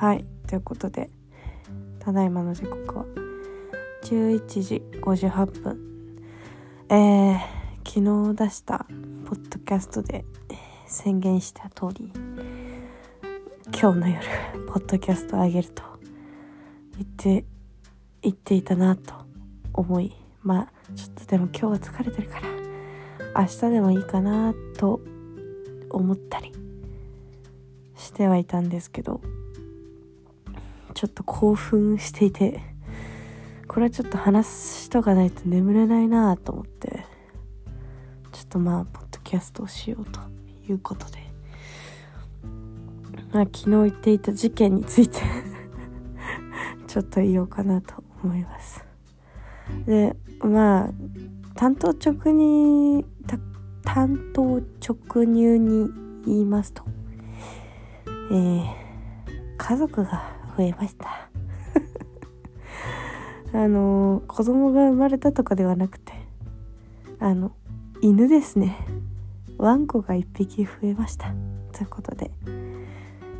はい。ということでただいまの時刻は11時58分。えー、昨日出したポッドキャストで宣言した通り今日の夜ポッドキャストあげると言って言っていたなと思いまあちょっとでも今日は疲れてるから明日でもいいかなと思ったりしてはいたんですけどちょっと興奮していてこれはちょっと話しとかないと眠れないなと思ってちょっとまあポッドキャストをしようということで、まあ、昨日言っていた事件について ちょっと言おうかなと思います。でまあ担当直に担当直入に言いますと。えー、家族が増えました。あの子供が生まれたとかではなくてあの犬ですね。ワンコが1匹増えました。ということで。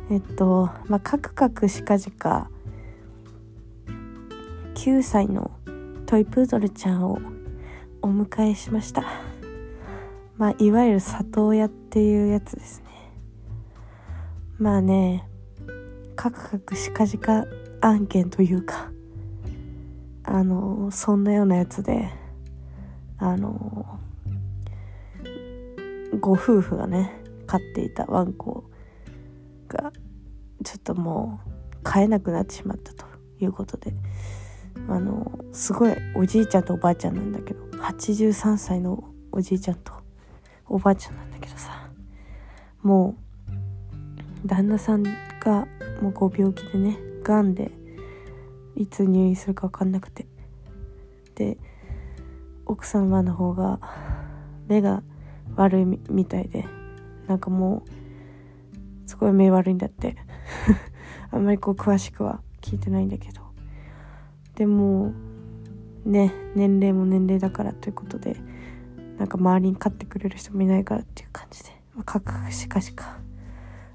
えっとまあカクカクしかじか9歳のトイプードルちゃんをお迎えしました。まあいわゆる里親っていうやつですね。まあねカクカクしかじか案件というかあのそんなようなやつであのご夫婦がね飼っていたワンコがちょっともう飼えなくなってしまったということであのすごいおじいちゃんとおばあちゃんなんだけど83歳のおじいちゃんとおばあちゃんなんだけどさもう旦那さんがもうご病気でねがんでいつ入院するか分かんなくて。で奥様の方が目が悪いみたいでなんかもうすごい目悪いんだって。あんまりこう詳しくは聞いてないんだけど。でもね年齢も年齢だからということでなんか周りに飼ってくれる人もいないからっていう感じで、まあ、かくしかしか。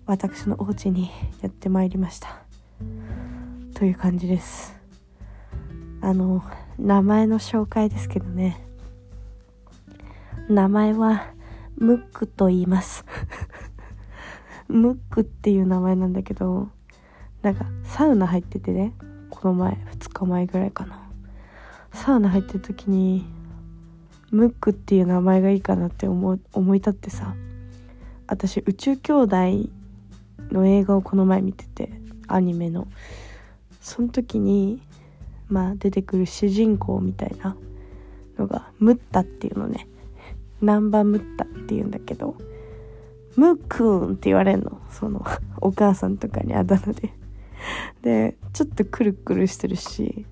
私のお家にやってまいりました。という感じです。あの名前の紹介ですけどね。名前はムックと言います。ムックっていう名前なんだけどなんかサウナ入っててねこの前2日前ぐらいかな。サウナ入ってる時にムックっていう名前がいいかなって思思い立ってさ私宇宙兄弟の映画をこの前見ててアニメの。その時にまあ出てくる主人公みたいなのがムッタっていうのね。ナンバムッタっていうんだけどムックーンって言われんの。そのお母さんとかにあだ名で。でちょっとくるくるしてるし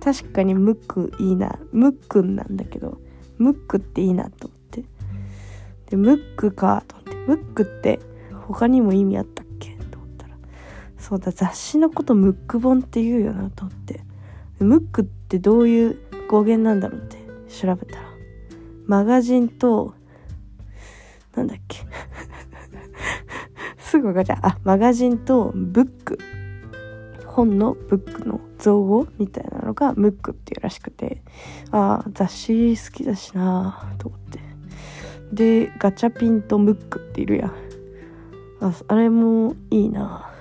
確かにムックいいな。ムックンなんだけどムックっていいなと思って。でムックかと思って。ムックって他にも意味あったっけと思ったらそうだ雑誌のことムック本って言うよなと思って。ムックってどういう語源なんだろうって調べたら。マガジンとなんだっけ。すぐ分かっちゃう。あマガジンとブック。本のブックの造語みたいなのがムックっていうらしくて。ああ雑誌好きだしなと思って。でガチャピンとムックっているやん。ああれもいいな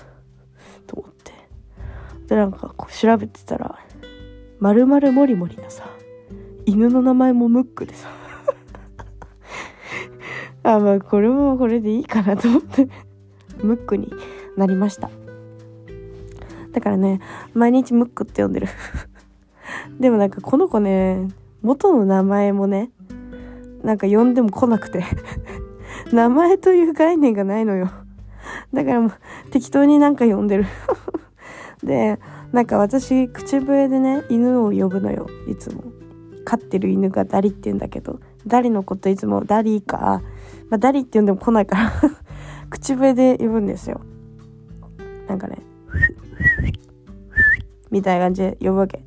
でなんかこう調べてたら「まるまるもりもり」のさ犬の名前もムックでさ。あまあこれもこれでいいかなと思って。ムックになりました。だからね毎日ムックって呼んでる。でもなんかこの子ね元の名前もねなんか呼んでも来なくて。名前という概念がないのよ。だからもう適当になんか呼んでる。でなんか私口笛でね犬を呼ぶのよいつも。飼ってる犬がダリって言うんだけどダリのこといつもダリか、まあ、ダリって呼んでも来ないから 口笛で呼ぶんですよ。なんかね みたいな感じで呼ぶわけ。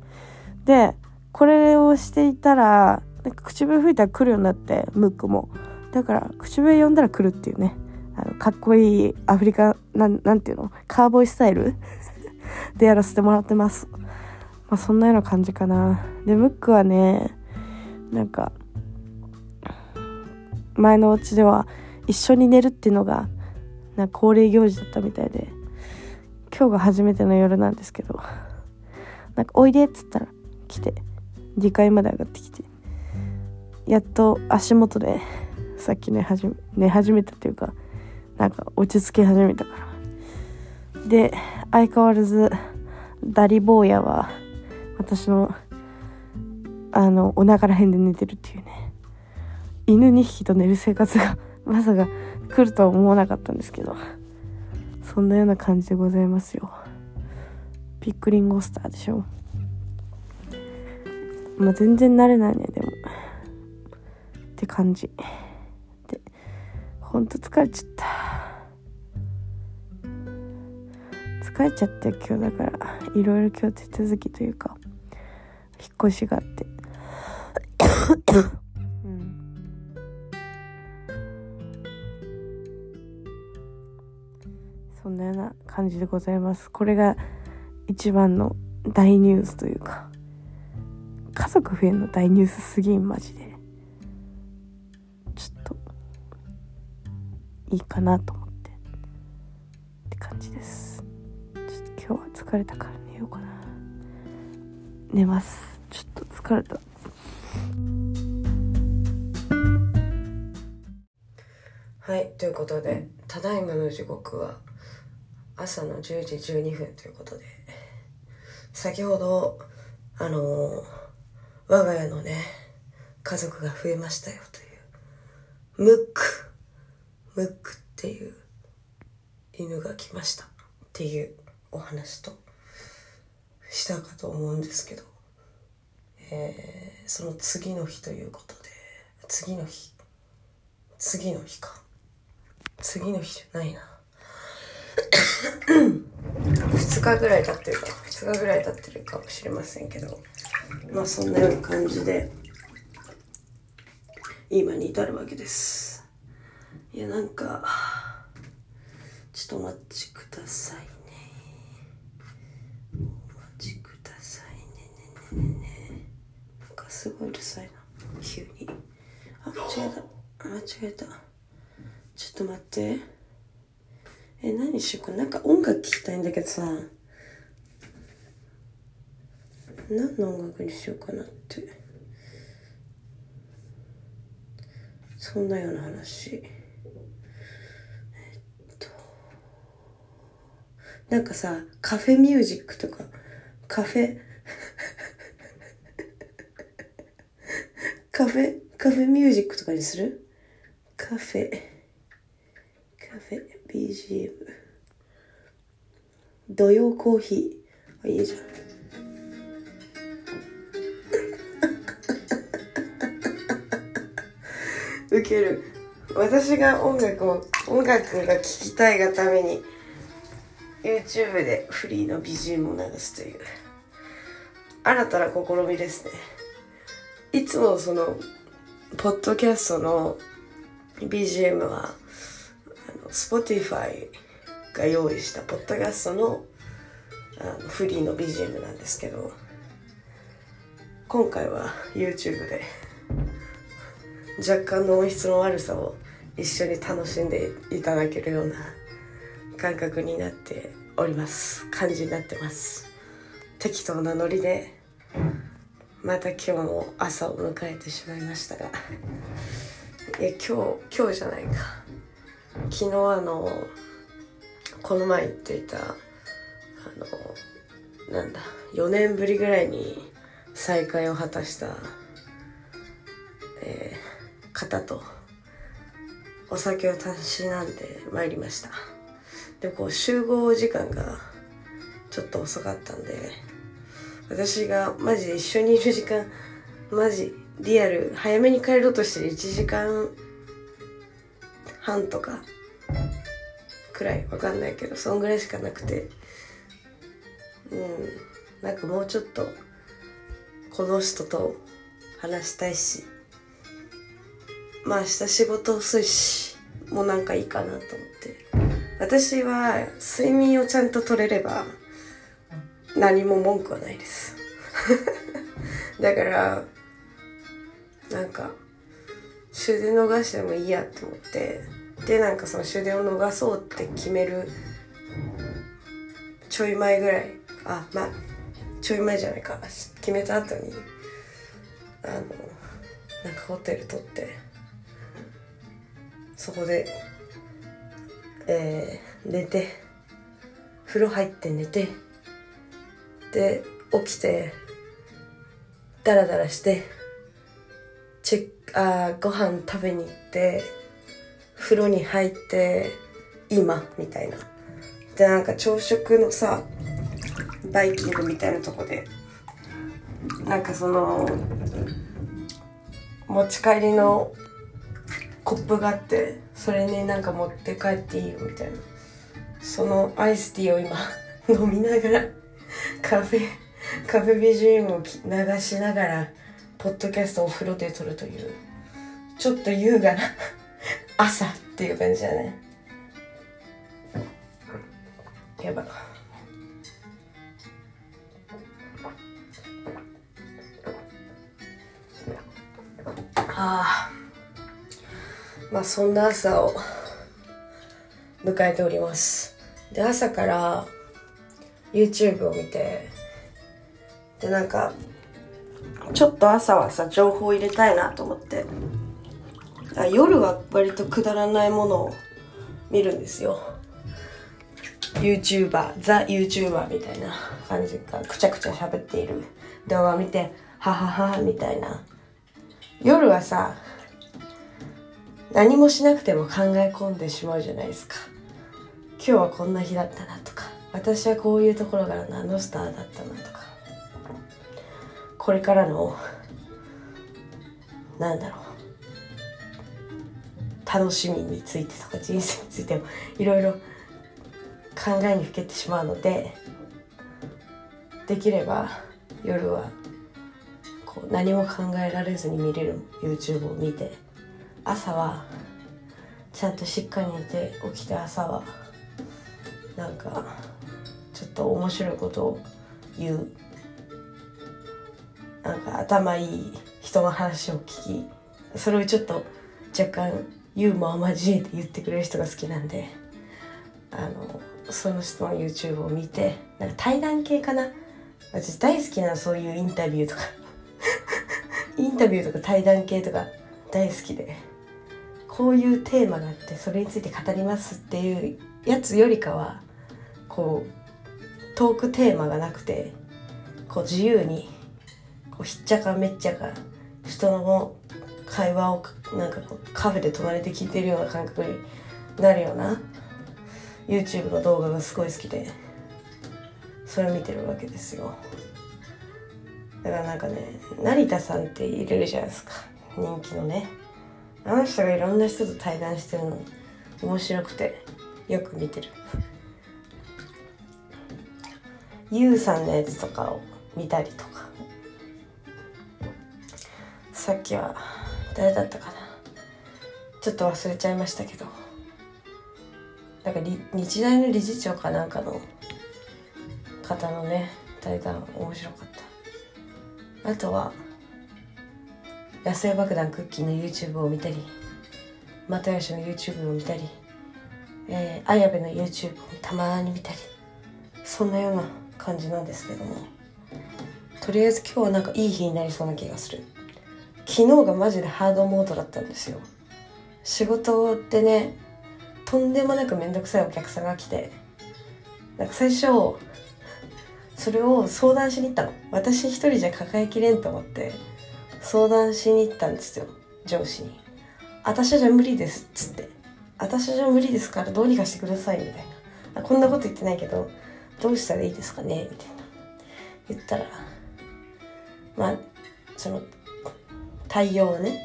でこれをしていたらなんか口笛吹いたら来るようになってムックも。だから口笛呼んだら来るっていうね。あのかっこいいアフリカなんなんていうの？カーボーイスタイル？でやらせてもらってます。まあそんなような感じかな。で、ムックはね、なんか、前のお家では一緒に寝るっていうのが、な恒例行事だったみたいで、今日が初めての夜なんですけど、なんかおいでっつったら来て、2階まで上がってきて、やっと足元でさっき寝始め寝始めたっていうかなんか落ち着き始めたからで相変わらずダリ坊やは私のあのお腹ら辺で寝てるっていうね。犬2匹と寝る生活が まさか来るとは思わなかったんですけどそんなような感じでございますよ。ピックリンゴスターでしょ。まあ全然慣れないねでも。って感じ。でほんと疲れちゃった。疲れちゃって今日だから。いろいろ今日手続きというか引っ越しがあって。そんなような感じでございます。これが一番の大ニュースというか家族増えんの大ニュースすぎんマジで。ちょっといいかなと思って。って感じです。今日は疲れたから寝ようかな。寝ます。ちょっと疲れた。はいということでただいまの時刻は朝の10時12分ということで先ほどあのー我が家のね家族が増えましたよというムックムックっていう犬が来ましたっていうお話としたかと思うんですけど、えーその次の日ということで次の日次の日か。次の日じゃないな。2日ぐらい経ってるか2日ぐらい経ってるかもしれませんけどまあそんなような感じで今に至るわけです。いやなんかちょっとお待ちくださいねお待ちくださいねねねねねなんかすごいうるさいな。急に。あ間違えた。間違えた。ちょっと待って。え何しようか。なんか音楽聴きたいんだけどさ。何の音楽にしようかなって。そんなような話。なんかさカフェミュージックとか。カフェカフェカフェミュージックとかにする？カフェ。カフェ BGM 土曜コーヒー。あいいじゃん。ウケる。私が音楽を音楽が聴きたいがために YouTube でフリーの BGM を流すという。新たな試みですね。いつもそのポッドキャストの BGM はあの Spotify が用意したポッドキャストのあのフリーの BGM なんですけど今回は YouTube で若干の音質の悪さを一緒に楽しんでいただけるような感覚になっております。感じになってます。適当なノリでまた今日も朝を迎えてしまいましたが。いや今日今日じゃないか。昨日あのこの前言っていたあのなんだ4年ぶりぐらいに再会を果たした、えー方とお酒をたしなんで参りました。でこう集合時間がちょっと遅かったんで私がマジで一緒にいる時間マジリアル早めに帰ろうとしてる1時間半とかくらいわかんないけどそんぐらいしかなくて。うん。なんかもうちょっとこの人と話したいし。まあ明日仕事遅いしもうなんかいいかなと思って。私は睡眠をちゃんと取れれば何も文句はないです。だからなんか終電逃してもいいやって思ってでなんかその終電を逃そうって決めるちょい前ぐらいあまあちょい前じゃないか決めた後にあのなんかホテル取ってそこでえー、寝て風呂入って寝てで起きてダラダラしてチェックあご飯食べに行って風呂に入って今みたいな。でなんか朝食のさバイキングみたいなとこでなんかその持ち帰りのコップがあってそれになんか持って帰っていいよみたいな。そのアイスティーを今飲みながらカフェカフェ BGM を流しながらポッドキャストをお風呂で撮るというちょっと優雅な 朝っていう感じだね。やばあ。まあそんな朝を迎えております。で朝から YouTube を見て。でなんかちょっと朝はさ情報入れたいなと思って。あ夜は割とくだらないものを見るんですよ。YouTuber ザ YouTuber みたいな感じがくちゃくちゃ喋っている。動画を見てはははみたいな。夜はさ何もしなくても考え込んでしまうじゃないですか。今日はこんな日だったなとか。私はこういうところがあのスターだったなとか。これからのなんだろう。楽しみについてとか人生についてもいろいろ考えにふけてしまうのでできれば夜はこう何も考えられずに見れる YouTube を見て朝はちゃんとしっかり寝て起きて朝はなんかちょっと面白いことを言う。なんか頭いい人の話を聞きそれをちょっと若干ユーモアを交えて言ってくれる人が好きなんであのその人の YouTube を見てなんか対談系かな？私大好きなそういうインタビューとか。インタビューとか対談系とか大好きで。こういうテーマがあってそれについて語りますっていうやつよりかはこうトークテーマがなくてこう自由にこうひっちゃかめっちゃか人の会話をなんかこうカフェで隣で聞いてるような感覚になるような YouTube の動画がすごい好きでそれを見てるわけですよ。だからなんかね成田さんっているじゃないですか。人気のね。あの人がいろんな人と対談してるの面白くてよく見てる。ゆうさんのやつとかを見たりとか。さっきは誰だったかな。ちょっと忘れちゃいましたけど。なんか日大の理事長かなんかの方のね対談面白かった。あとは野生爆弾クッキーの YouTube を見たり又吉の YouTube を見たり、えー、綾部の YouTube をたまに見たりそんなような感じなんですけども。とりあえず今日はなんかいい日になりそうな気がする。昨日がマジでハードモードだったんですよ。仕事ってねとんでもなくめんどくさいお客さんが来てなんか最初それを相談しに行ったの。私一人じゃ抱えきれんと思って相談しに行ったんですよ。上司に「私じゃ無理です」っつって「私じゃ無理ですからどうにかしてください」みたいな。こんなこと言ってないけどどうしたらいいですかね？みたいな。言ったらまあその対応がね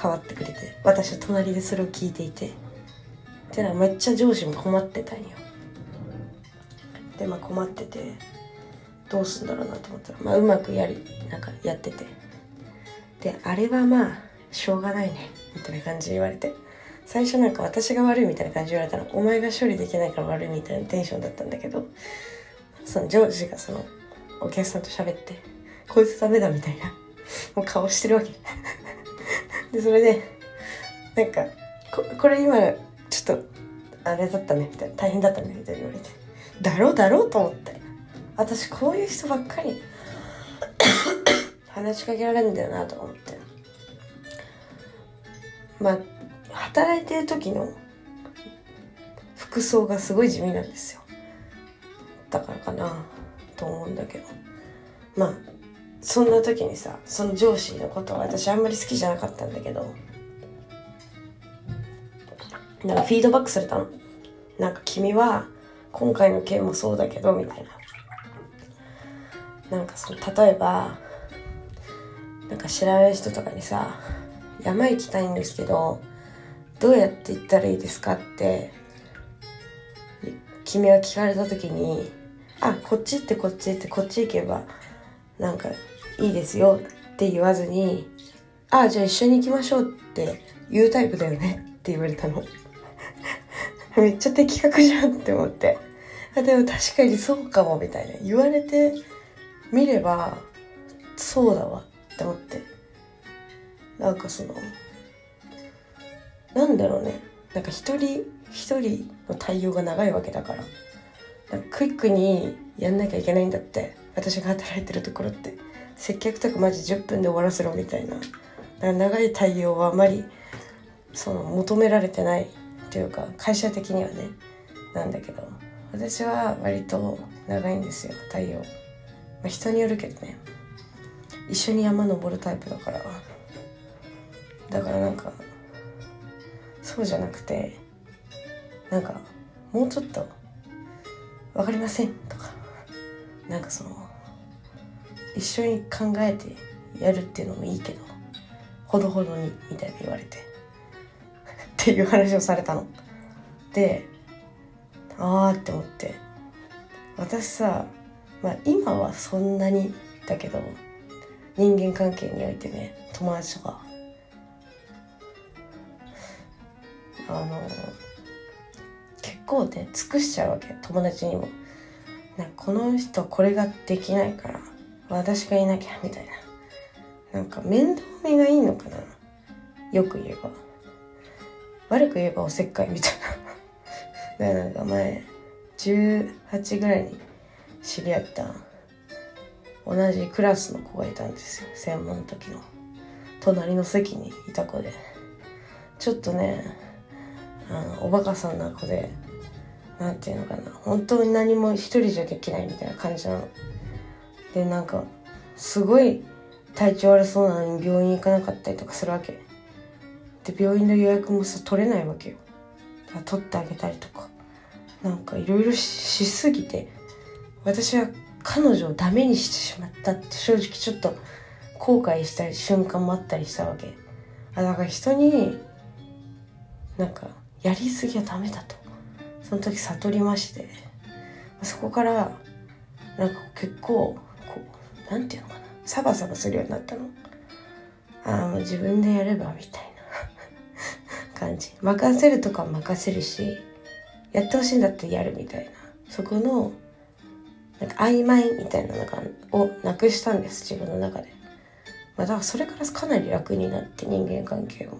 変わってくれて私は隣でそれを聞いていてってのはめっちゃ上司も困ってたんよ。でまあ困っててどうすんだろうなと思ったら、まあ、うまくやりなんかやってて。であれはまあしょうがないねみたいな感じで言われて。最初なんか私が悪いみたいな感じ言われたらお前が処理できないから悪いみたいなテンションだったんだけど。その上司がそのお客さんと喋ってこいつダメだみたいなもう顔してるわけ。でそれでなんかここれ今ちょっとあれだったねみたいな大変だったねみたいに言われて。だろうだろうと思って。私こういう人ばっかり 話しかけられるんだよなと思って。まあ働いてる時の服装がすごい地味なんですよ。だからかなと思うんだけど。まあそんな時にさその上司のことは私あんまり好きじゃなかったんだけどなんかフィードバックされたの？なんか君は今回の件もそうだけどみたいな。なんかその例えばなんか知らない人とかにさ山行きたいんですけどどうやって行ったらいいですかって君は聞かれた時にあこっち行ってこっち行ってこっち行けばなんかいいですよって言わずにあじゃあ一緒に行きましょうって言うタイプだよねって言われたの。めっちゃ的確じゃんって思って。あでも確かにそうかもみたいな。言われてみればそうだわって思って。なんかそのなんだろうね。なんか一人一人の対応が長いわけだから。クイックにやんなきゃいけないんだって。私が働いてるところって。接客とかマジ10分で終わらせろみたいな。だから長い対応はあまりその求められてないというか会社的にはね。なんだけど。私は割と長いんですよ対応、まあ、人によるけどね。一緒に山登るタイプだから。だからなんかそうじゃなくてなんかもうちょっと「分かりません」とかなんかその一緒に考えてやるっていうのもいいけどほどほどにみたいな言われてっていう話をされたの。でああって思って私さまあ今はそんなにだけど人間関係においてね友達とかあの結構ね尽くしちゃうわけ。友達にも。なんかこの人これができないから私がいなきゃみたいな。なんか面倒見がいいのかな。よく言えば。悪く言えばおせっかいみたいな。なんか前18ぐらいに知り合った同じクラスの子がいたんですよ。専門の時の隣の席にいた子で。ちょっとねあのおバカさんな子で何て言うのかな本当に何も一人じゃできないみたいな感じなの。でなんかすごい体調悪そうなのに病院行かなかったりとかするわけ。で病院の予約もさ取れないわけよ。取ってあげたりとか。なんかいろいろしすぎて私は彼女をダメにしてしまったって正直ちょっと後悔した瞬間もあったりしたわけ。あだから人になんかやりすぎはダメだと。その時悟りまして。そこからなんか結構こうなんていうのかな。サバサバするようになったの。ああもう自分でやればみたいな。感じ。任せるとか任せるしやってほしいんだってやるみたいな。そこのなんか曖昧みたいなのがをなくしたんです。自分の中で、まあ、だからそれからかなり楽になって人間関係も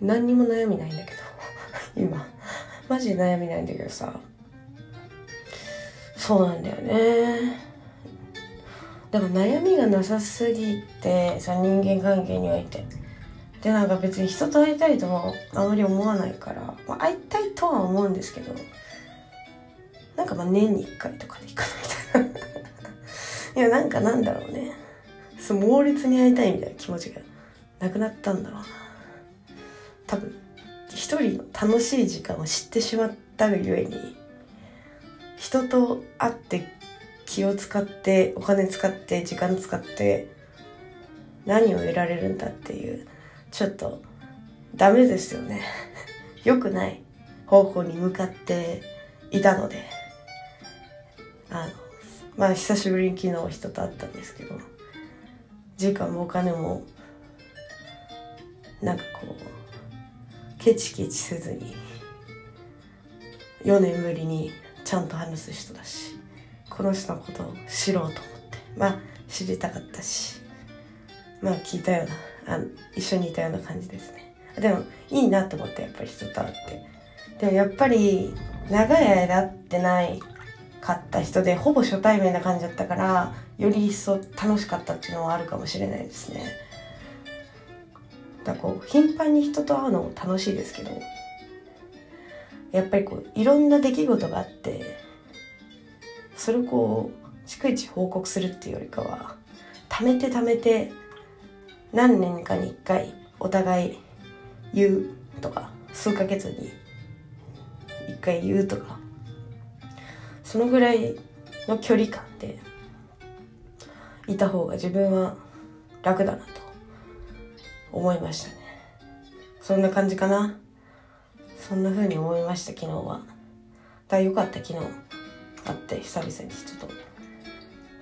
何にも悩みないんだけど。今。マジで悩みないんだけどさ。そうなんだよね。だから悩みがなさすぎてさ人間関係において。でなんか別に人と会いたいともあまり思わないから、まあ、会いたいとは思うんですけどなんかまあ年に1回とかでいいかなみたいな。いやなんかなんだろうね。そう猛烈に会いたいみたいな気持ちがなくなったんだろうな。多分。一人の楽しい時間を知ってしまったがゆえに人と会って気を使ってお金使って時間使って何を得られるんだっていうちょっとダメですよね。良くない方向に向かっていたので。あのまあ久しぶりに昨日人と会ったんですけど時間もお金もなんかこうケチケチせずに4年ぶりにちゃんと話す人だしこの人のことを知ろうと思ってまあ知りたかったしまあ聞いたようなあ一緒にいたような感じですね。でもいいなと思ってやっぱり人と会って。でもやっぱり長い間会ってないかった人でほぼ初対面な感じだったからより一層楽しかったっていうのはあるかもしれないですね。だこう頻繁に人と会うのも楽しいですけどやっぱりこういろんな出来事があってそれをこう逐一報告するっていうよりかは貯めて貯めて何年かに1回お互い言うとか数ヶ月に1回言うとかそのぐらいの距離感でいた方が自分は楽だなと。思いましたね。そんな感じかな。そんな風に思いました昨日は。だよかった昨日。会って久々に。人と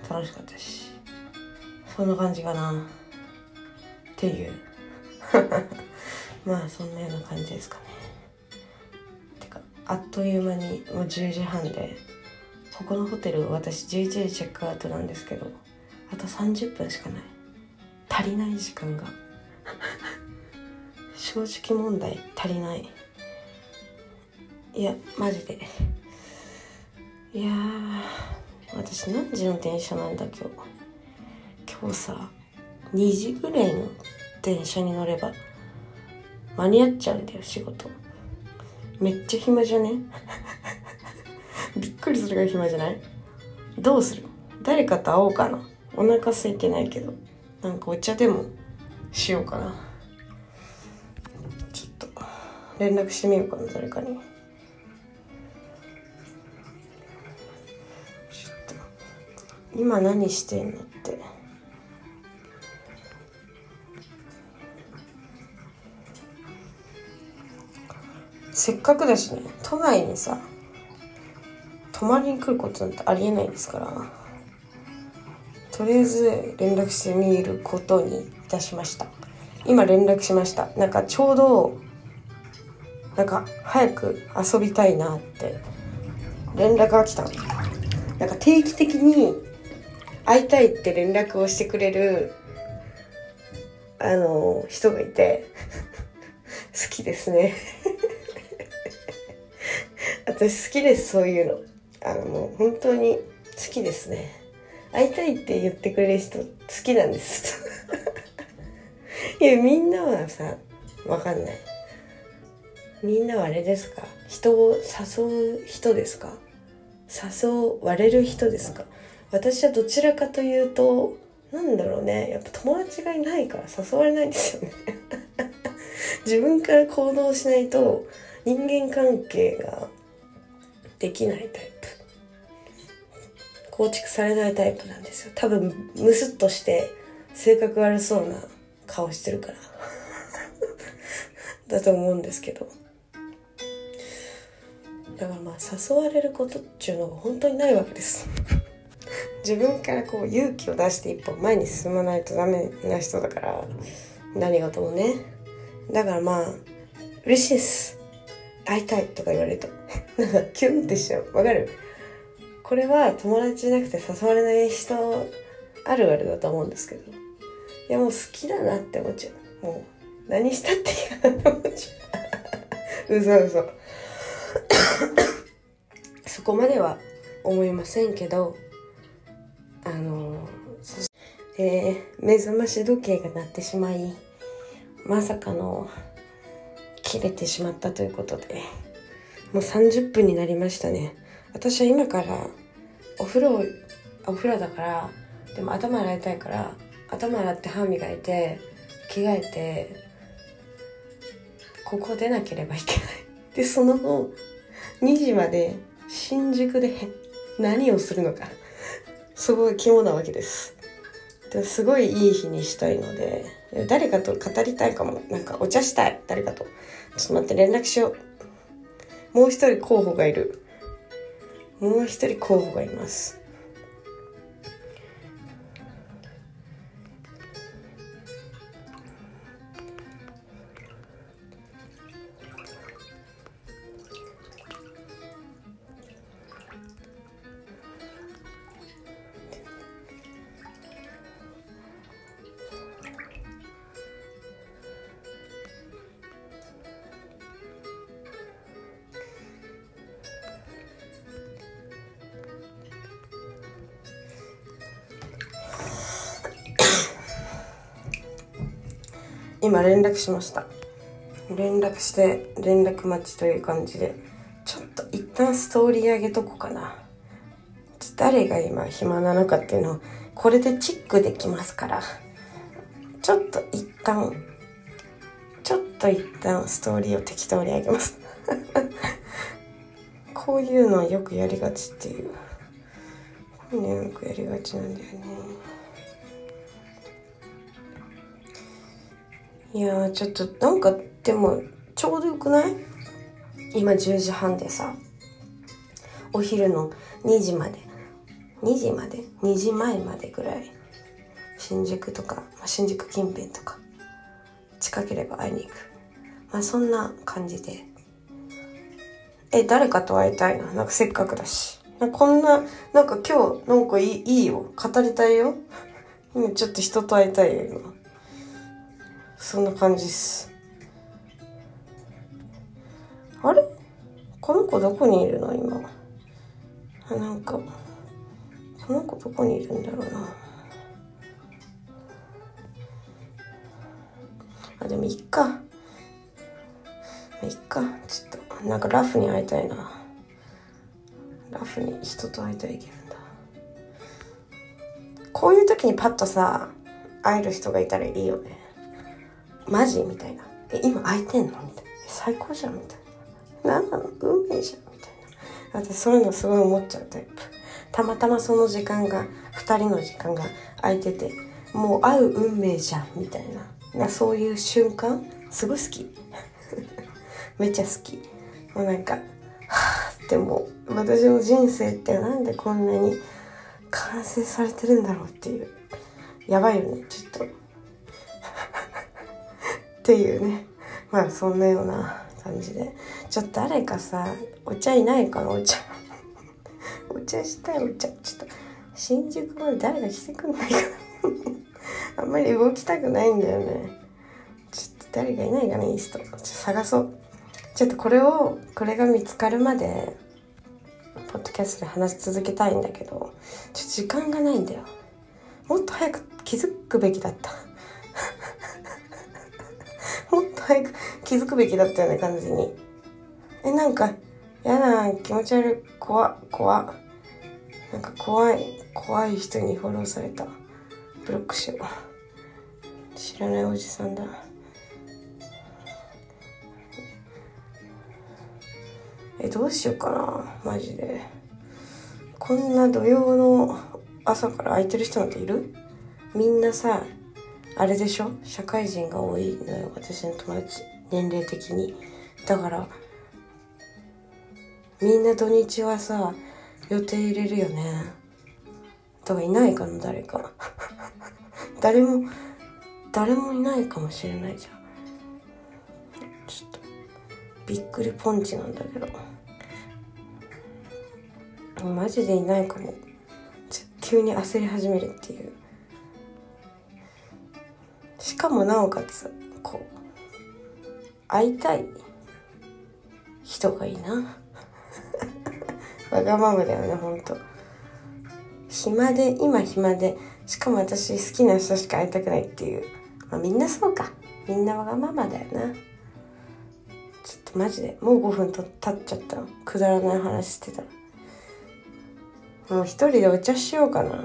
楽しかったし。そんな感じかな。っていう。まあそんなような感じですかね。てかあっという間にもう10時半で。ここのホテル私11時チェックアウトなんですけどあと30分しかない。足りない時間が。正直問題足りない。いやマジで。いや私何時の電車なんだ今日今日さ2時ぐらいの電車に乗れば間に合っちゃうんだよ仕事。めっちゃ暇じゃね？びっくりするが暇じゃない？どうする？誰かと会おうかな。お腹空いてないけど。なんかお茶でもしようかな。ちょっと連絡してみようかな誰かに。ちょっと今何してんのって。せっかくだしね都内にさ泊まりに来ることなんてありえないですからとりあえず連絡してみることに。いたしました。今連絡しました。なんかちょうどなんか早く遊びたいなって連絡が来たなんか定期的に会いたいって連絡をしてくれるあの人がいて 好きですね。私好きですそういうの。あのもう本当に好きですね。会いたいって言ってくれる人好きなんです。いやみんなはさわかんない。みんなはあれですか？人を誘う人ですか？誘われる人ですか？私はどちらかというとなんだろうね。やっぱ友達がいないから誘われないんですよね。自分から行動しないと人間関係ができないタイプ。構築されないタイプなんですよ。多分ムスッとして性格悪そうな顔してるから。だと思うんですけど。だからまあ誘われることっていうのが本当にないわけです。自分からこう勇気を出して一歩前に進まないとダメな人だから何事もね。だからまあ嬉しいです。会いたいとか言われると。なんかキュンってしちゃう。わかる？これは友達じゃなくて誘われない人あるあるだと思うんですけど。いやもう好きだなって思っちゃう。もう何したっていいかなって思っちゃう。嘘嘘。そこまでは思いませんけどあのえー、目覚まし時計が鳴ってしまいまさかの切れてしまったということでもう30分になりましたね。私は今からお風呂お風呂だからでも頭洗いたいから頭洗って歯磨いて着替えてここ出なければいけない。でその後2時まで新宿で何をするのか。そこが肝なわけです。ですごいいい日にしたいので誰かと語りたいかも。なんかお茶したい。誰かと。ちょっと待って連絡しよう。もう一人候補がいる。もう一人候補がいます。今連絡しました。連絡して連絡待ちという感じでちょっと一旦ストーリー上げとこうかな。誰が今暇なのかっていうのをこれでチェックできますから。ちょっと一旦ちょっと一旦ストーリーを適当に上げます。こういうのはよくやりがちっていう。こういうのよくやりがちなんだよね。いやちょっとなんかでもちょうどよくない？今10時半でさお昼の2時まで。2時まで？2時前までぐらい。新宿とか、まあ、新宿近辺とか。近ければ会いに行く。まあそんな感じで。え誰かと会いたいな？なんかせっかくだし。こんななんか今日なんかいいいいよ。語りたいよ。今ちょっと人と会いたいよ今。そんな感じっす。あれ？この子どこにいるの？今。あなんかこの子どこにいるんだろうな。あでもいっか。いっか。ちょっとなんかラフに会いたいな。ラフに人と会いたいけどこういう時にパッとさ会える人がいたらいいよね。マジ？みたいな。え今空いてんの？みたいな。最高じゃんみたいな。何なの？運命じゃんみたいな。私そういうのすごい思っちゃうタイプ。たまたまその時間が2人の時間が空いててもう会う運命じゃんみたいな。なそういう瞬間すごい好き。めっちゃ好き。もうなんかはあってもう私の人生ってなんでこんなに完成されてるんだろうっていう。やばいよねちょっと。っていうね。まあそんなような感じで。ちょっと誰かさお茶いないかなお茶。お茶したいお茶。ちょっと新宿まで誰か来てくんないかな。あんまり動きたくないんだよね。ちょっと誰かいないかなインスト。ちょっと探そう。ちょっとこれをこれが見つかるまでポッドキャストで話し続けたいんだけどちょっと時間がないんだよ。もっと早く気づくべきだった。もっと早く気づくべきだったよね感じに。えなんかやだ気持ち悪い怖怖。なんか怖い怖い人にフォローされた。ブロックしよう。知らないおじさんだ。えどうしようかな。マジで。こんな土曜の朝から空いてる人なんている？みんなさあれでしょ？社会人が多いのよ私の友達年齢的に。だからみんな土日はさ予定入れるよね。だからいないかな誰か。誰も誰もいないかもしれないじゃん。ちょっとびっくりポンチなんだけど。マジでいないかも。急に焦り始めるっていう。しかもなおかつこう会いたい人がいいな。わがままだよねほんと。暇で今暇でしかも私好きな人しか会いたくないっていう。まあみんなそうか。みんなわがままだよな。ちょっとマジでもう5分と経っちゃったくだらない話してたもう一人でお茶しようかな。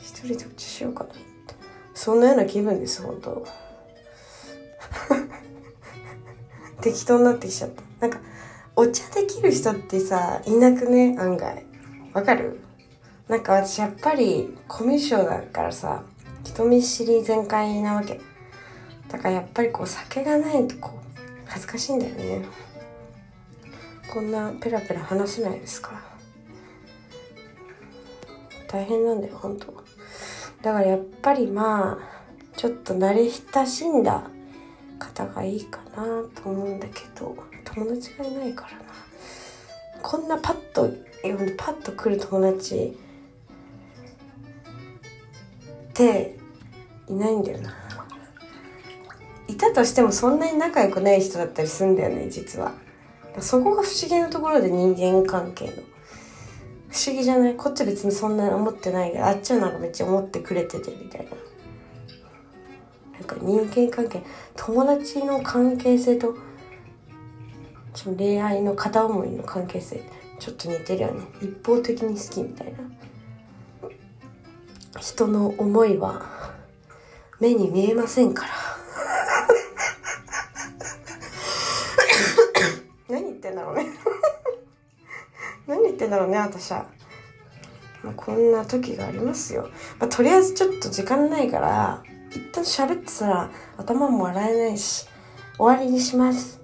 一人でお茶しようかな。そんなような気分です本当。適当になってきちゃった。なんかお茶できる人ってさいなくね？案外。わかる？なんか私やっぱりコミュ障だからさ人見知り全開なわけ。だからやっぱりこう酒がないとこう恥ずかしいんだよね。こんなペラペラ話せないですか大変なんだよ本当。だからやっぱりまあちょっと慣れ親しんだ方がいいかなと思うんだけど友達がいないからな。こんなパッとパッと来る友達っていないんだよな。いたとしてもそんなに仲良くない人だったりするんだよね実は。そこが不思議なところで人間関係の。不思議じゃない？こっち別にそんな思ってないけどあっちはなんかめっちゃ思ってくれててみたいな。なんか人間関係友達の関係性とその恋愛の片思いの関係性ちょっと似てるよね。一方的に好きみたいな。人の思いは目に見えませんから。ってんだろうね私は、まあ、こんな時がありますよ、まあ、とりあえずちょっと時間ないから一旦喋ってたら頭も笑えないし終わりにします。